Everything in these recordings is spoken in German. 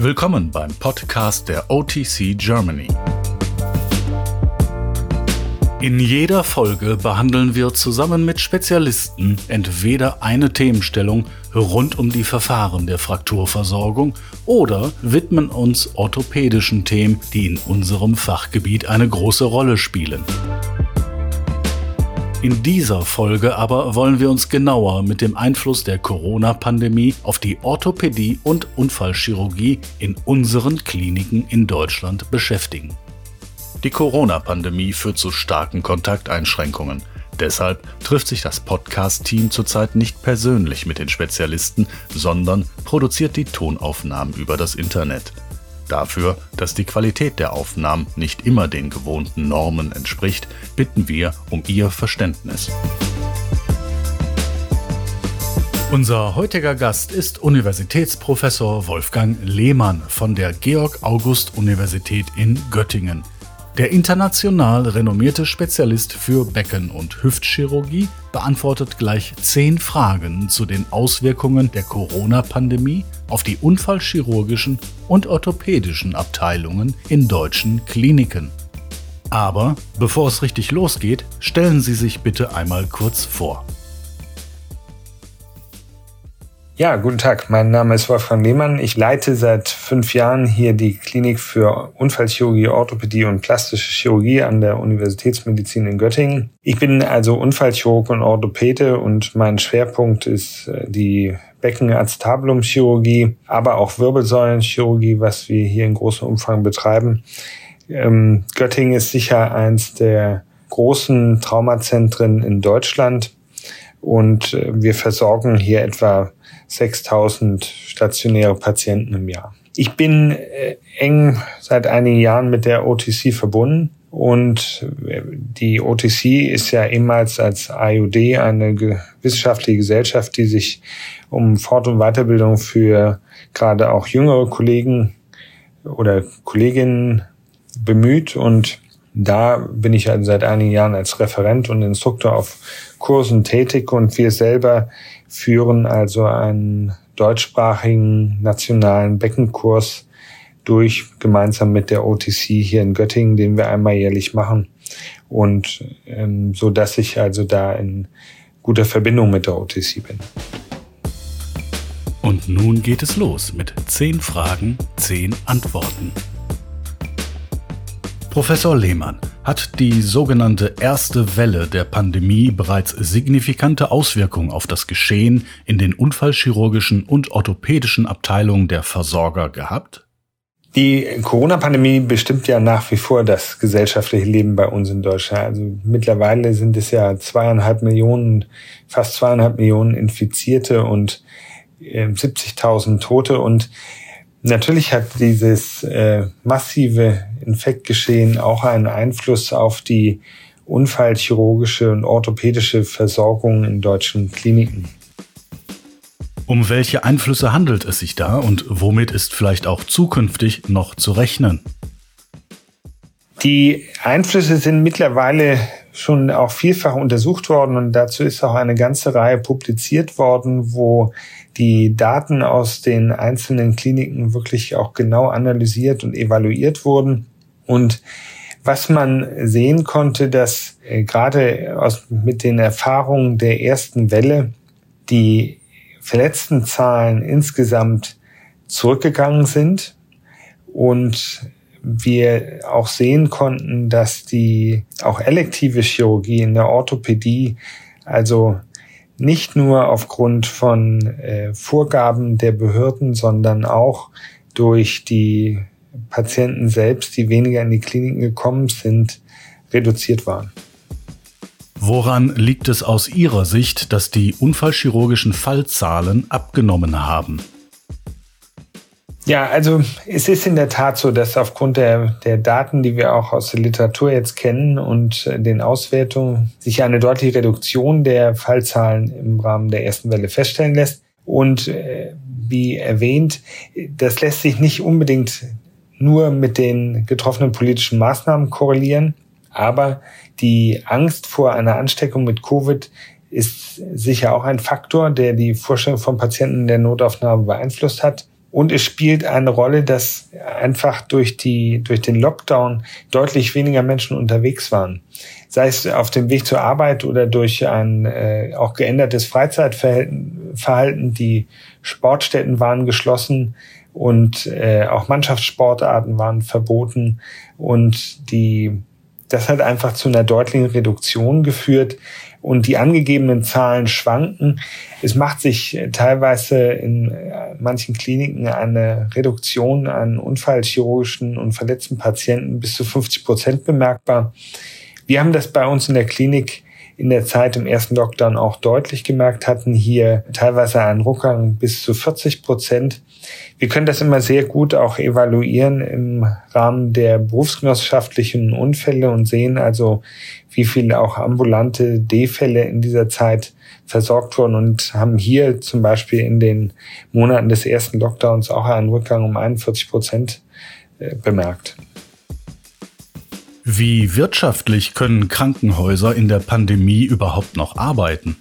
Willkommen beim Podcast der OTC Germany. In jeder Folge behandeln wir zusammen mit Spezialisten entweder eine Themenstellung rund um die Verfahren der Frakturversorgung oder widmen uns orthopädischen Themen, die in unserem Fachgebiet eine große Rolle spielen. In dieser Folge aber wollen wir uns genauer mit dem Einfluss der Corona-Pandemie auf die Orthopädie und Unfallchirurgie in unseren Kliniken in Deutschland beschäftigen. Die Corona-Pandemie führt zu starken Kontakteinschränkungen. Deshalb trifft sich das Podcast-Team zurzeit nicht persönlich mit den Spezialisten, sondern produziert die Tonaufnahmen über das Internet. Dafür, dass die Qualität der Aufnahmen nicht immer den gewohnten Normen entspricht, bitten wir um Ihr Verständnis. Unser heutiger Gast ist Universitätsprofessor Wolfgang Lehmann von der Georg August Universität in Göttingen. Der international renommierte Spezialist für Becken- und Hüftchirurgie beantwortet gleich zehn Fragen zu den Auswirkungen der Corona-Pandemie auf die unfallchirurgischen und orthopädischen Abteilungen in deutschen Kliniken. Aber bevor es richtig losgeht, stellen Sie sich bitte einmal kurz vor. Ja, guten Tag. Mein Name ist Wolfgang Lehmann. Ich leite seit fünf Jahren hier die Klinik für Unfallchirurgie, Orthopädie und plastische Chirurgie an der Universitätsmedizin in Göttingen. Ich bin also Unfallchirurg und Orthopäde und mein Schwerpunkt ist äh, die Beckenacetabulumchirurgie, aber auch Wirbelsäulenchirurgie, was wir hier in großem Umfang betreiben. Ähm, Göttingen ist sicher eins der großen Traumazentren in Deutschland und äh, wir versorgen hier etwa 6000 stationäre Patienten im Jahr. Ich bin äh, eng seit einigen Jahren mit der OTC verbunden und äh, die OTC ist ja ehemals als IUD eine wissenschaftliche Gesellschaft, die sich um Fort- und Weiterbildung für gerade auch jüngere Kollegen oder Kolleginnen bemüht und da bin ich also seit einigen Jahren als Referent und Instruktor auf Kursen tätig und wir selber führen also einen deutschsprachigen nationalen Beckenkurs durch, gemeinsam mit der OTC hier in Göttingen, den wir einmal jährlich machen. Und ähm, so dass ich also da in guter Verbindung mit der OTC bin. Und nun geht es los mit zehn Fragen, zehn Antworten. Professor Lehmann, hat die sogenannte erste Welle der Pandemie bereits signifikante Auswirkungen auf das Geschehen in den unfallchirurgischen und orthopädischen Abteilungen der Versorger gehabt? Die Corona-Pandemie bestimmt ja nach wie vor das gesellschaftliche Leben bei uns in Deutschland. Also mittlerweile sind es ja zweieinhalb Millionen, fast zweieinhalb Millionen Infizierte und äh, 70.000 Tote und Natürlich hat dieses äh, massive Infektgeschehen auch einen Einfluss auf die unfallchirurgische und orthopädische Versorgung in deutschen Kliniken. Um welche Einflüsse handelt es sich da und womit ist vielleicht auch zukünftig noch zu rechnen? Die Einflüsse sind mittlerweile schon auch vielfach untersucht worden und dazu ist auch eine ganze Reihe publiziert worden, wo die Daten aus den einzelnen Kliniken wirklich auch genau analysiert und evaluiert wurden. Und was man sehen konnte, dass äh, gerade aus, mit den Erfahrungen der ersten Welle die verletzten Zahlen insgesamt zurückgegangen sind und wir auch sehen konnten, dass die auch elektive Chirurgie in der Orthopädie also nicht nur aufgrund von äh, Vorgaben der Behörden, sondern auch durch die Patienten selbst, die weniger in die Kliniken gekommen sind, reduziert waren. Woran liegt es aus Ihrer Sicht, dass die unfallchirurgischen Fallzahlen abgenommen haben? Ja, also es ist in der Tat so, dass aufgrund der, der Daten, die wir auch aus der Literatur jetzt kennen und äh, den Auswertungen, sich eine deutliche Reduktion der Fallzahlen im Rahmen der ersten Welle feststellen lässt. Und äh, wie erwähnt, das lässt sich nicht unbedingt nur mit den getroffenen politischen Maßnahmen korrelieren, aber die Angst vor einer Ansteckung mit Covid ist sicher auch ein Faktor, der die Vorstellung von Patienten in der Notaufnahme beeinflusst hat. Und es spielt eine Rolle, dass einfach durch, die, durch den Lockdown deutlich weniger Menschen unterwegs waren. Sei es auf dem Weg zur Arbeit oder durch ein äh, auch geändertes Freizeitverhalten. Die Sportstätten waren geschlossen und äh, auch Mannschaftssportarten waren verboten. Und die, das hat einfach zu einer deutlichen Reduktion geführt und die angegebenen Zahlen schwanken. Es macht sich teilweise in äh, manchen Kliniken eine Reduktion an unfallchirurgischen und verletzten Patienten bis zu 50 Prozent bemerkbar. Wir haben das bei uns in der Klinik in der Zeit im ersten Lockdown auch deutlich gemerkt hatten, hier teilweise einen Rückgang bis zu 40 Prozent. Wir können das immer sehr gut auch evaluieren im Rahmen der berufsgenossenschaftlichen Unfälle und sehen also, wie viele auch ambulante D-Fälle in dieser Zeit versorgt wurden und haben hier zum Beispiel in den Monaten des ersten Lockdowns auch einen Rückgang um 41 Prozent äh, bemerkt. Wie wirtschaftlich können Krankenhäuser in der Pandemie überhaupt noch arbeiten?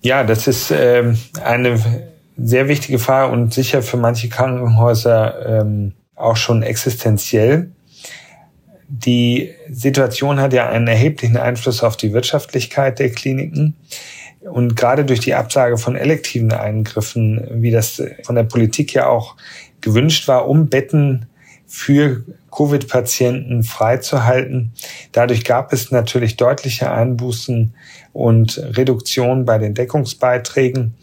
Ja, das ist äh, eine sehr wichtige Frage und sicher für manche Krankenhäuser ähm, auch schon existenziell. Die Situation hat ja einen erheblichen Einfluss auf die Wirtschaftlichkeit der Kliniken. Und gerade durch die Absage von elektiven Eingriffen, wie das von der Politik ja auch gewünscht war, um Betten für Covid-Patienten freizuhalten. Dadurch gab es natürlich deutliche Einbußen und Reduktionen bei den Deckungsbeiträgen.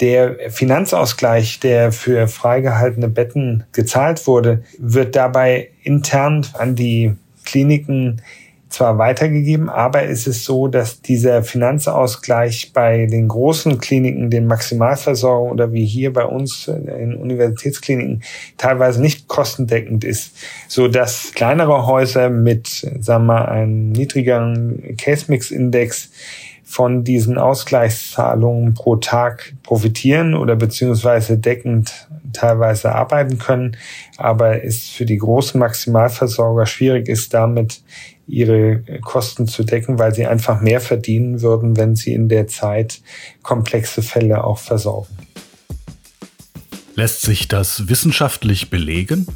Der Finanzausgleich, der für freigehaltene Betten gezahlt wurde, wird dabei intern an die Kliniken zwar weitergegeben, aber es ist so, dass dieser Finanzausgleich bei den großen Kliniken, den Maximalversorgung oder wie hier bei uns in Universitätskliniken teilweise nicht kostendeckend ist, so dass kleinere Häuser mit, sagen wir, einem niedrigeren Case-Mix-Index von diesen Ausgleichszahlungen pro Tag profitieren oder beziehungsweise deckend teilweise arbeiten können, aber es für die großen Maximalversorger schwierig ist, damit ihre Kosten zu decken, weil sie einfach mehr verdienen würden, wenn sie in der Zeit komplexe Fälle auch versorgen. Lässt sich das wissenschaftlich belegen?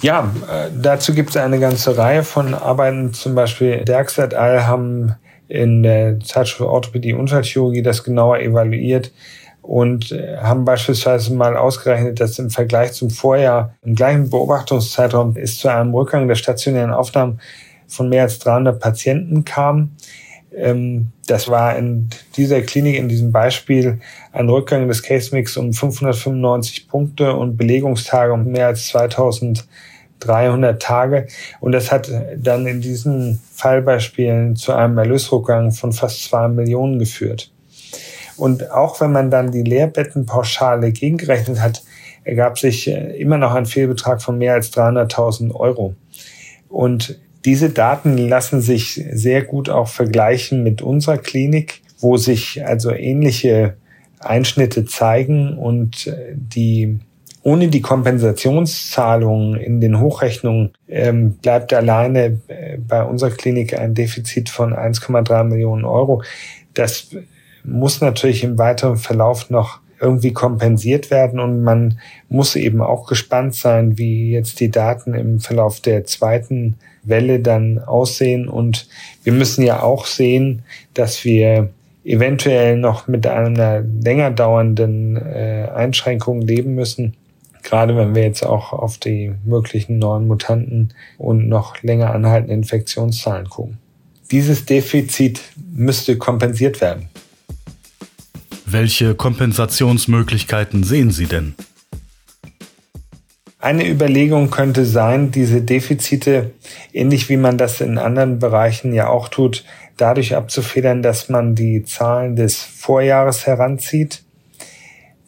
Ja, äh, dazu gibt es eine ganze Reihe von Arbeiten. Zum Beispiel Derks et al. haben in der Zeitschrift Orthopädie und Unfallchirurgie das genauer evaluiert und äh, haben beispielsweise mal ausgerechnet, dass im Vergleich zum Vorjahr im gleichen Beobachtungszeitraum es zu einem Rückgang der stationären Aufnahmen von mehr als 300 Patienten kam. Ähm, das war in dieser Klinik, in diesem Beispiel, ein Rückgang des Case Mix um 595 Punkte und Belegungstage um mehr als 2300 Tage. Und das hat dann in diesen Fallbeispielen zu einem Erlösrückgang von fast zwei Millionen geführt. Und auch wenn man dann die Lehrbettenpauschale gegengerechnet hat, ergab sich äh, immer noch ein Fehlbetrag von mehr als 300.000 Euro. Und diese Daten lassen sich sehr gut auch vergleichen mit unserer Klinik, wo sich also ähnliche Einschnitte zeigen und äh, die ohne die Kompensationszahlungen in den Hochrechnungen ähm, bleibt alleine äh, bei unserer Klinik ein Defizit von 1,3 Millionen Euro. Das muss natürlich im weiteren Verlauf noch irgendwie kompensiert werden und man muss eben auch gespannt sein, wie jetzt die Daten im Verlauf der zweiten Welle dann aussehen und wir müssen ja auch sehen, dass wir eventuell noch mit einer länger dauernden äh, Einschränkung leben müssen, gerade wenn wir jetzt auch auf die möglichen neuen Mutanten und noch länger anhaltende Infektionszahlen gucken. Dieses Defizit müsste kompensiert werden. Welche Kompensationsmöglichkeiten sehen Sie denn? Eine Überlegung könnte sein, diese Defizite, ähnlich wie man das in anderen Bereichen ja auch tut, dadurch abzufedern, dass man die Zahlen des Vorjahres heranzieht.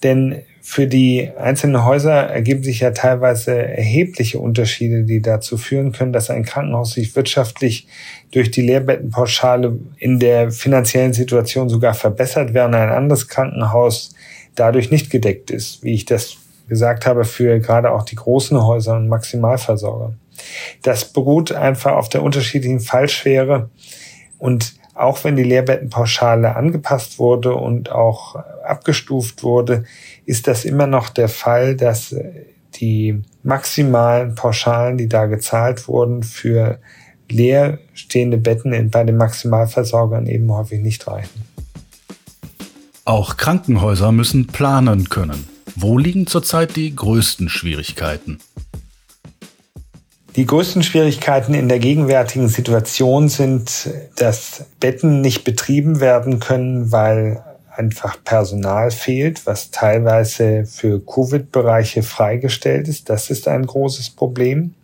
Denn für die einzelnen Häuser ergeben sich ja teilweise erhebliche Unterschiede, die dazu führen können, dass ein Krankenhaus sich wirtschaftlich durch die Lehrbettenpauschale in der finanziellen Situation sogar verbessert, während ein anderes Krankenhaus dadurch nicht gedeckt ist, wie ich das gesagt habe, für gerade auch die großen Häuser und Maximalversorger. Das beruht einfach auf der unterschiedlichen Fallschwere und auch wenn die Lehrbettenpauschale angepasst wurde und auch abgestuft wurde, ist das immer noch der Fall, dass die maximalen Pauschalen, die da gezahlt wurden, für leerstehende Betten bei den Maximalversorgern eben häufig nicht reichen. Auch Krankenhäuser müssen planen können. Wo liegen zurzeit die größten Schwierigkeiten? Die größten Schwierigkeiten in der gegenwärtigen Situation sind, dass Betten nicht betrieben werden können, weil einfach Personal fehlt, was teilweise für Covid-Bereiche freigestellt ist. Das ist ein großes Problem.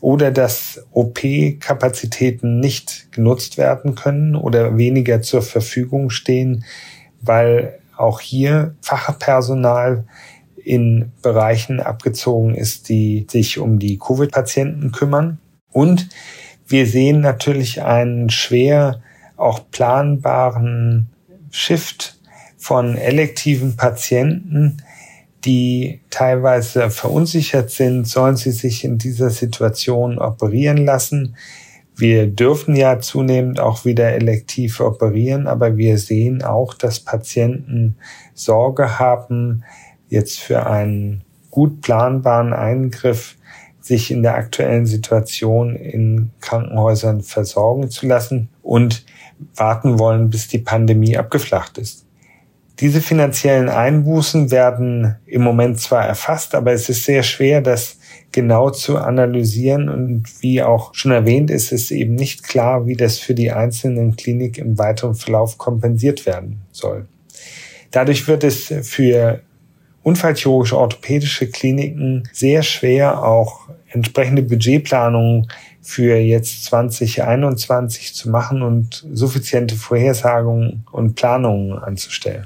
Oder dass OP-Kapazitäten nicht genutzt werden können oder weniger zur Verfügung stehen, weil auch hier Fachpersonal in Bereichen abgezogen ist, die sich um die Covid-Patienten kümmern. Und wir sehen natürlich einen schwer auch planbaren Shift von elektiven Patienten, die teilweise verunsichert sind, sollen sie sich in dieser Situation operieren lassen. Wir dürfen ja zunehmend auch wieder elektiv operieren, aber wir sehen auch, dass Patienten Sorge haben, jetzt für einen gut planbaren Eingriff sich in der aktuellen Situation in Krankenhäusern versorgen zu lassen und warten wollen, bis die Pandemie abgeflacht ist. Diese finanziellen Einbußen werden im Moment zwar erfasst, aber es ist sehr schwer, das genau zu analysieren und wie auch schon erwähnt ist, ist eben nicht klar, wie das für die einzelnen Kliniken im weiteren Verlauf kompensiert werden soll. Dadurch wird es für unfallchirurgische orthopädische Kliniken sehr schwer, auch entsprechende Budgetplanungen für jetzt 2021 zu machen und suffiziente Vorhersagungen und Planungen anzustellen.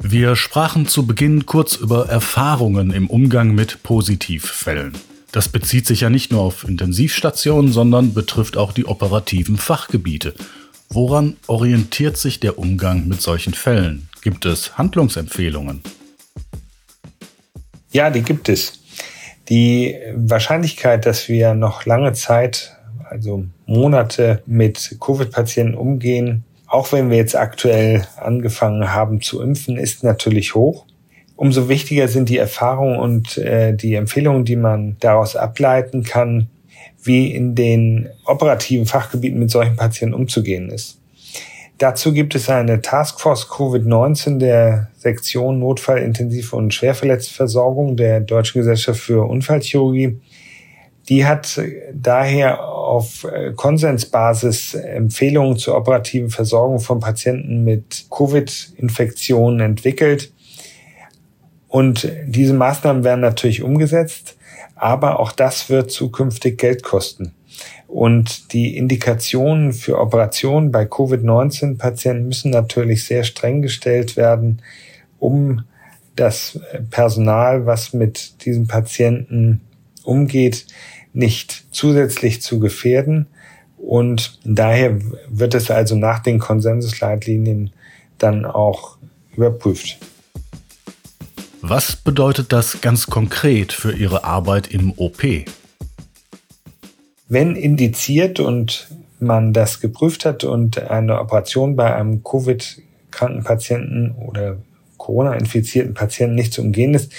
Wir sprachen zu Beginn kurz über Erfahrungen im Umgang mit Positivfällen. Das bezieht sich ja nicht nur auf Intensivstationen, sondern betrifft auch die operativen Fachgebiete. Woran orientiert sich der Umgang mit solchen Fällen? Gibt es Handlungsempfehlungen? Ja, die gibt es. Die Wahrscheinlichkeit, dass wir noch lange Zeit, also Monate mit Covid-Patienten umgehen, auch wenn wir jetzt aktuell angefangen haben zu impfen, ist natürlich hoch. Umso wichtiger sind die Erfahrungen und äh, die Empfehlungen, die man daraus ableiten kann, wie in den operativen Fachgebieten mit solchen Patienten umzugehen ist. Dazu gibt es eine Taskforce Covid-19 der Sektion Notfall, Intensiv- und Schwerverletztenversorgung der Deutschen Gesellschaft für Unfallchirurgie. Die hat daher auf äh, Konsensbasis Empfehlungen zur operativen Versorgung von Patienten mit Covid-Infektionen entwickelt. Und diese Maßnahmen werden natürlich umgesetzt, aber auch das wird zukünftig Geld kosten. Und die Indikationen für Operationen bei Covid-19-Patienten müssen natürlich sehr streng gestellt werden, um das Personal, was mit diesen Patienten umgeht, nicht zusätzlich zu gefährden. Und daher wird es also nach den Konsensusleitlinien dann auch überprüft. Was bedeutet das ganz konkret für Ihre Arbeit im OP? Wenn indiziert und man das geprüft hat und eine Operation bei einem Covid-kranken Patienten oder Corona-infizierten Patienten nicht zu umgehen ist,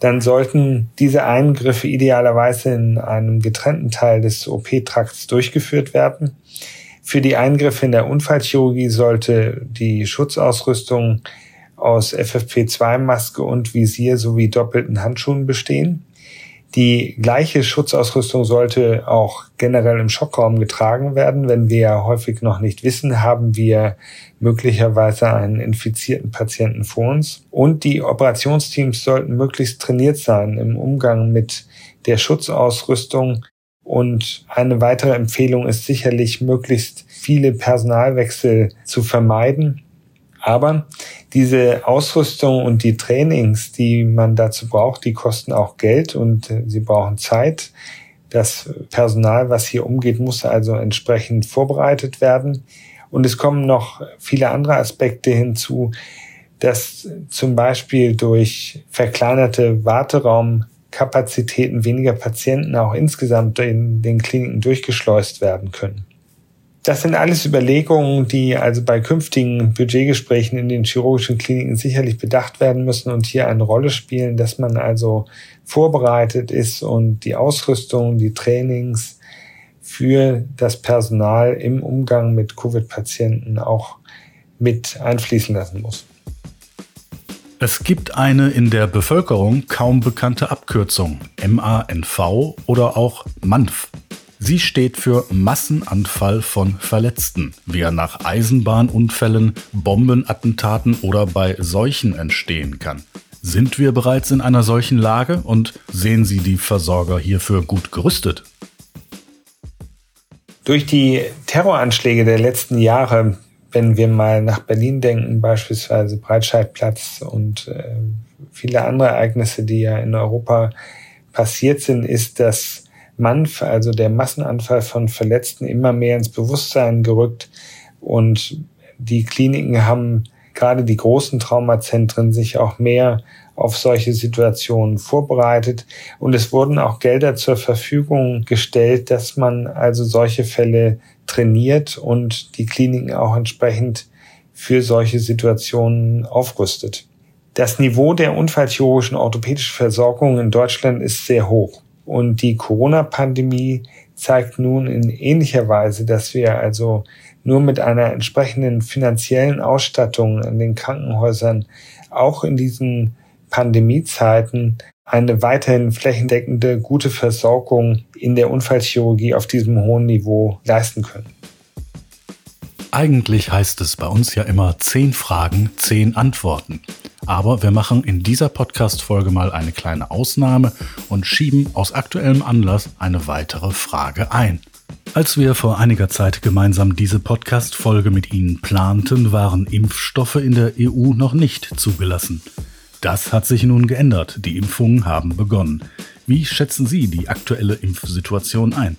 dann sollten diese Eingriffe idealerweise in einem getrennten Teil des OP-Trakts durchgeführt werden. Für die Eingriffe in der Unfallchirurgie sollte die Schutzausrüstung aus FFP2-Maske und Visier sowie doppelten Handschuhen bestehen. Die gleiche Schutzausrüstung sollte auch generell im Schockraum getragen werden. Wenn wir häufig noch nicht wissen, haben wir möglicherweise einen infizierten Patienten vor uns. Und die Operationsteams sollten möglichst trainiert sein im Umgang mit der Schutzausrüstung. Und eine weitere Empfehlung ist sicherlich, möglichst viele Personalwechsel zu vermeiden. Aber diese Ausrüstung und die Trainings, die man dazu braucht, die kosten auch Geld und äh, sie brauchen Zeit. Das Personal, was hier umgeht, muss also entsprechend vorbereitet werden. Und es kommen noch viele andere Aspekte hinzu, dass zum Beispiel durch verkleinerte Warteraumkapazitäten weniger Patienten auch insgesamt in den Kliniken durchgeschleust werden können. Das sind alles Überlegungen, die also bei künftigen Budgetgesprächen in den chirurgischen Kliniken sicherlich bedacht werden müssen und hier eine Rolle spielen, dass man also vorbereitet ist und die Ausrüstung, die Trainings für das Personal im Umgang mit Covid-Patienten auch mit einfließen lassen muss. Es gibt eine in der Bevölkerung kaum bekannte Abkürzung, MANV oder auch MANF. Sie steht für Massenanfall von Verletzten, wie er nach Eisenbahnunfällen, Bombenattentaten oder bei Seuchen entstehen kann. Sind wir bereits in einer solchen Lage und sehen Sie die Versorger hierfür gut gerüstet? Durch die Terroranschläge der letzten Jahre, wenn wir mal nach Berlin denken, beispielsweise Breitscheidplatz und äh, viele andere Ereignisse, die ja in Europa passiert sind, ist das MANF, also der Massenanfall von Verletzten, immer mehr ins Bewusstsein gerückt. Und die Kliniken haben gerade die großen Traumazentren sich auch mehr auf solche Situationen vorbereitet. Und es wurden auch Gelder zur Verfügung gestellt, dass man also solche Fälle trainiert und die Kliniken auch entsprechend für solche Situationen aufrüstet. Das Niveau der unfallchirurgischen orthopädischen Versorgung in Deutschland ist sehr hoch. Und die Corona-Pandemie zeigt nun in ähnlicher Weise, dass wir also nur mit einer entsprechenden finanziellen Ausstattung in den Krankenhäusern auch in diesen Pandemiezeiten eine weiterhin flächendeckende gute Versorgung in der Unfallchirurgie auf diesem hohen Niveau leisten können. Eigentlich heißt es bei uns ja immer zehn Fragen, zehn Antworten. Aber wir machen in dieser Podcast-Folge mal eine kleine Ausnahme und schieben aus aktuellem Anlass eine weitere Frage ein. Als wir vor einiger Zeit gemeinsam diese Podcast-Folge mit Ihnen planten, waren Impfstoffe in der EU noch nicht zugelassen. Das hat sich nun geändert. Die Impfungen haben begonnen. Wie schätzen Sie die aktuelle Impfsituation ein?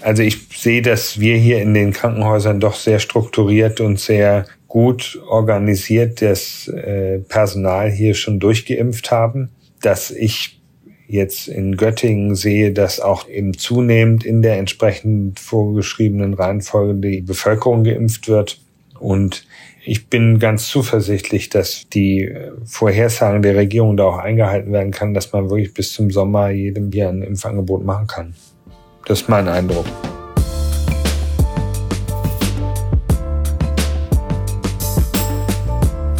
Also ich sehe, dass wir hier in den Krankenhäusern doch sehr strukturiert und sehr gut organisiert das äh, Personal hier schon durchgeimpft haben. Dass ich jetzt in Göttingen sehe, dass auch eben zunehmend in der entsprechend vorgeschriebenen Reihenfolge die Bevölkerung geimpft wird. Und ich bin ganz zuversichtlich, dass die äh, Vorhersagen der Regierung da auch eingehalten werden kann, dass man wirklich bis zum Sommer jedem hier ein Impfangebot machen kann. Das ist mein Eindruck.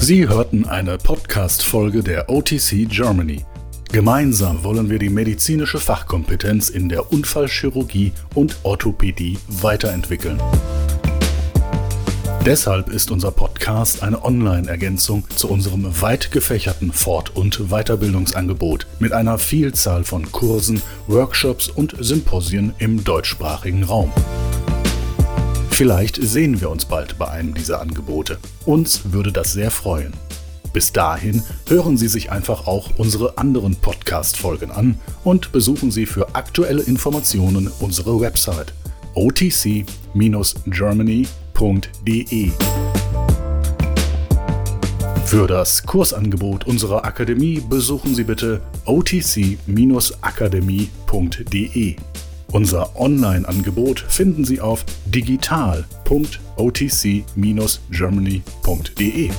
Sie hörten eine Podcast-Folge der OTC Germany. Gemeinsam wollen wir die medizinische Fachkompetenz in der Unfallchirurgie und Orthopädie weiterentwickeln. Deshalb ist unser Podcast eine Online-Ergänzung zu unserem weit gefächerten Fort- und Weiterbildungsangebot mit einer Vielzahl von Kursen, Workshops und Symposien im deutschsprachigen Raum. Vielleicht sehen wir uns bald bei einem dieser Angebote. Uns würde das sehr freuen. Bis dahin hören Sie sich einfach auch unsere anderen Podcast-Folgen an und besuchen Sie für aktuelle Informationen unsere Website www.akademie.de. Für das Kursangebot unserer Akademie besuchen Sie bitte otc-akademie.de. Unser Online-Angebot finden Sie auf digital.otc-germany.de.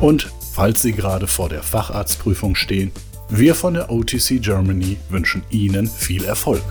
Und falls Sie gerade vor der Facharztprüfung stehen, wir von der OTC Germany wünschen Ihnen viel Erfolg.